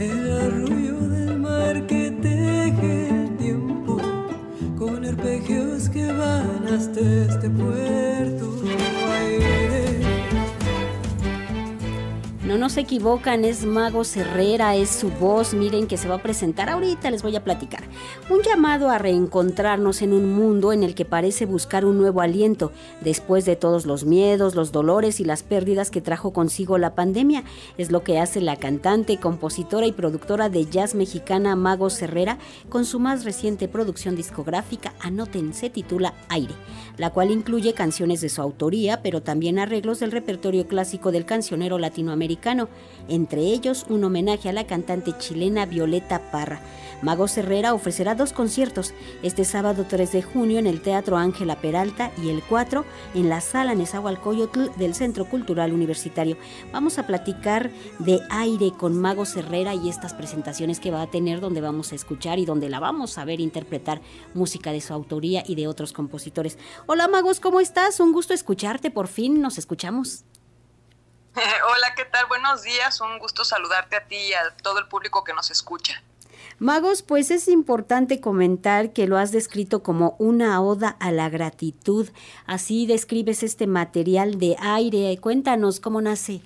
el arrullo del mar que teje el tiempo, con arpegios que van hasta este puerto. No nos equivocan, es Mago Herrera, es su voz, miren que se va a presentar ahorita, les voy a platicar. Un llamado a reencontrarnos en un mundo en el que parece buscar un nuevo aliento, después de todos los miedos, los dolores y las pérdidas que trajo consigo la pandemia. Es lo que hace la cantante, compositora y productora de jazz mexicana Mago Herrera con su más reciente producción discográfica, anoten, se titula Aire, la cual incluye canciones de su autoría, pero también arreglos del repertorio clásico del cancionero latinoamericano entre ellos un homenaje a la cantante chilena Violeta Parra. Mago Herrera ofrecerá dos conciertos, este sábado 3 de junio en el Teatro Ángela Peralta y el 4 en la Sala Nezahualcóyotl del Centro Cultural Universitario. Vamos a platicar de aire con Mago Herrera y estas presentaciones que va a tener donde vamos a escuchar y donde la vamos a ver interpretar música de su autoría y de otros compositores. Hola Magos, ¿cómo estás? Un gusto escucharte, por fin nos escuchamos. Hola, ¿qué tal? Buenos días, un gusto saludarte a ti y a todo el público que nos escucha. Magos, pues es importante comentar que lo has descrito como una oda a la gratitud. Así describes este material de aire. Cuéntanos cómo nace.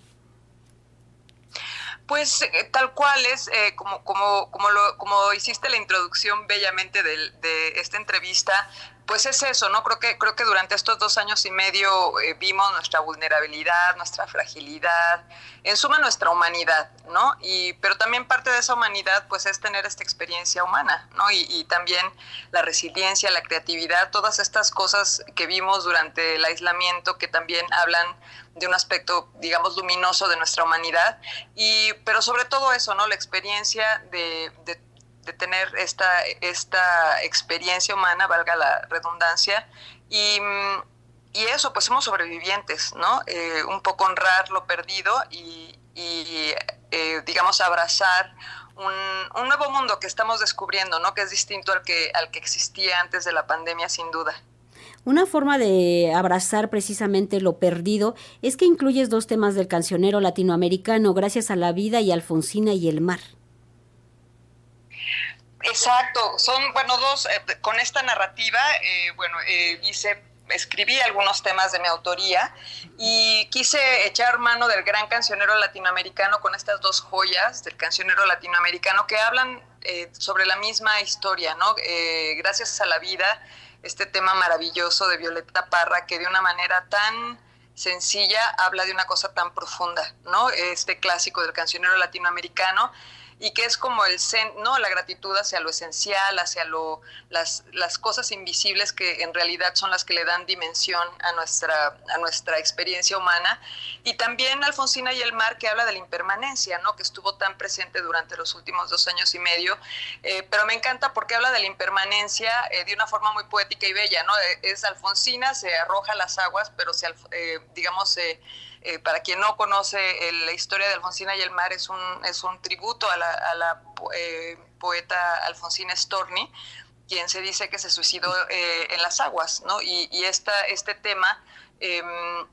Pues eh, tal cual es, eh, como, como, como, lo, como hiciste la introducción bellamente de, de esta entrevista, pues es eso, ¿no? Creo que, creo que durante estos dos años y medio eh, vimos nuestra vulnerabilidad, nuestra fragilidad, en suma nuestra humanidad, ¿no? Y, pero también parte de esa humanidad, pues es tener esta experiencia humana, ¿no? Y, también la resiliencia, la creatividad, todas estas cosas que vimos durante el aislamiento que también hablan de un aspecto, digamos, luminoso de nuestra humanidad, y, pero sobre todo eso, ¿no? La experiencia de de tener esta, esta experiencia humana, valga la redundancia, y, y eso, pues somos sobrevivientes, ¿no? Eh, un poco honrar lo perdido y, eh, digamos, abrazar un, un, nuevo mundo que estamos descubriendo, ¿no? Que es distinto al que, al que existía antes de la pandemia, sin duda. Una forma de abrazar precisamente lo perdido es que incluyes dos temas del cancionero latinoamericano, Gracias a la vida y Alfonsina y el mar. Exacto, son, bueno, dos, eh, con esta narrativa, eh, bueno, eh, hice, escribí algunos temas de mi autoría y quise echar mano del gran cancionero latinoamericano con estas dos joyas del cancionero latinoamericano que hablan sobre la misma historia, ¿no? gracias a la vida, este tema maravilloso de Violeta Parra que de una manera tan sencilla habla de una cosa tan profunda, ¿no? Este clásico del cancionero latinoamericano y que es como el no la gratitud hacia lo esencial hacia lo las, las cosas invisibles que en realidad son las que le dan dimensión a nuestra a nuestra experiencia humana. Y también Alfonsina y el mar que habla de la impermanencia no que estuvo tan presente durante los últimos dos años y medio. Eh, pero me encanta porque habla de la impermanencia eh, de una forma muy poética y bella no eh, es Alfonsina se arroja a las aguas pero se eh, digamos eh, para quien no conoce la historia de Alfonsina y el mar, es un, es un tributo a la, a la eh, poeta Alfonsina Storni, quien se dice que se suicidó eh, en las aguas, ¿no? Y, y esta, este tema, em,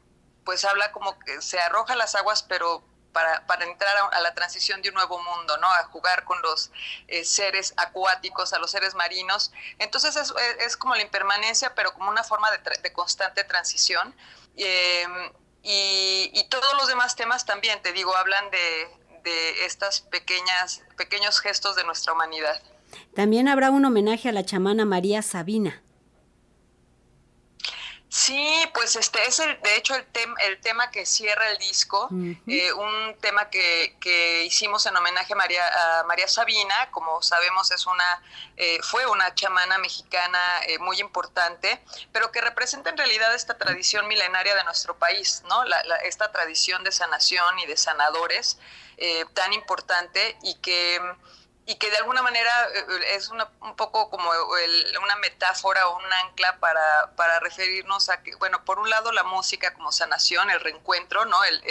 pues habla como que se arroja a las aguas, pero para, para, entrar a, a, la transición de un nuevo mundo, ¿no? A jugar con los eh, seres acuáticos, a los seres marinos. Entonces es, es, como la impermanencia, pero como una forma de, de constante transición. Eh, y, todos los demás temas también, te digo, hablan de, de estas pequeñas, pequeños gestos de nuestra humanidad. También habrá un homenaje a la chamana María Sabina. Sí, pues este es el, de hecho el, tem, el tema que cierra el disco, uh -huh. eh, un tema que, que, hicimos en homenaje a María, a María Sabina, como sabemos es una, eh, fue una chamana mexicana eh, muy importante, pero que representa en realidad esta tradición milenaria de nuestro país, ¿no? La, la, esta tradición de sanación y de sanadores eh, tan importante y que y que de alguna manera eh, es una, un poco como una metáfora o un ancla para, para, referirnos a que, bueno, por un lado la música como sanación, el reencuentro, ¿no? El,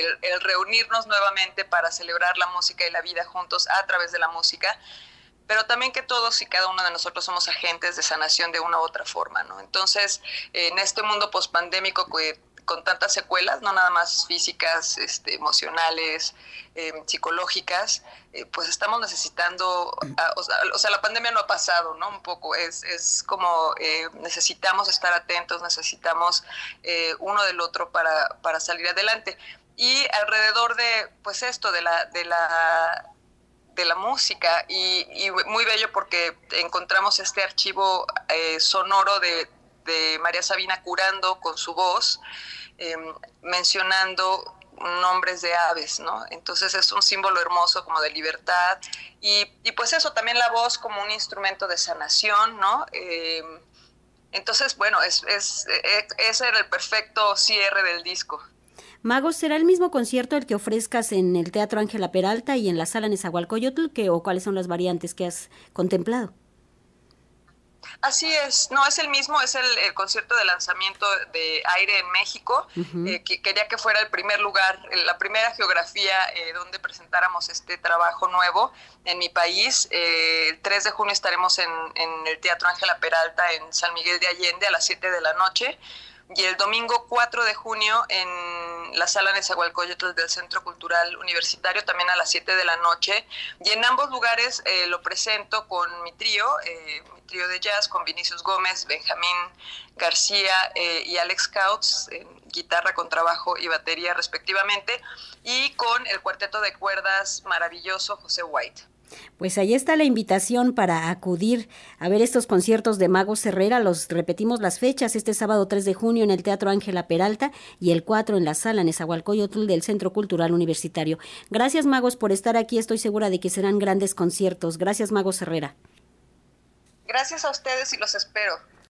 reunirnos nuevamente para celebrar la música y la vida juntos a través de la música, pero también que todos y cada uno de nosotros somos agentes de sanación de una u otra forma, ¿no? Entonces, en este mundo pospandémico que con tantas secuelas, no nada más físicas, este, emocionales, em, psicológicas, eh, pues estamos necesitando, o, sea, la pandemia no ha pasado, ¿no? Un poco, es, es como eh, necesitamos estar atentos, necesitamos eh, uno del otro para, para salir adelante. Y alrededor de, pues esto, de la, de la de la música y, y, muy bello porque encontramos este archivo sonoro de, de María Sabina curando con su voz, em, mencionando nombres de aves, ¿no? Entonces es un símbolo hermoso como de libertad y, pues eso, también la voz como un instrumento de sanación, ¿no? Em, entonces, bueno, es, es, e, ese era el perfecto cierre del disco. Magos, ¿será el mismo concierto el que ofrezcas en el Teatro Ángela Peralta y en la sala Nezahualcóyotl, que, o cuáles son las variantes que has contemplado? Así es, no es el mismo, es el, concierto de lanzamiento de Aire en México, eh, que quería que fuera el primer lugar, la primera geografía eh, donde presentáramos este trabajo nuevo en mi país. Eh, el 3 de junio estaremos en, en el Teatro Ángela Peralta en San Miguel de Allende a las 7 de la noche y el domingo 4 de junio en la sala Nezahualcóyotl del Centro Cultural Universitario, también a las 7 de la noche. Y en ambos lugares eh, lo presento con mi trío, eh, mi trío de jazz, con Vinicius Gómez, Benjamín García eh, y Alex Couts, en guitarra, con trabajo y batería respectivamente, y con el cuarteto de cuerdas maravilloso José White. Pues ahí está la invitación para acudir a ver estos conciertos de Magos Herrera. Los repetimos las fechas, este sábado 3 de junio en el Teatro Ángela Peralta y el 4 en la sala Nezahualcóyotl del Centro Cultural Universitario. Gracias Magos por estar aquí, estoy segura de que serán grandes conciertos. Gracias Magos Herrera. Gracias a ustedes y los espero.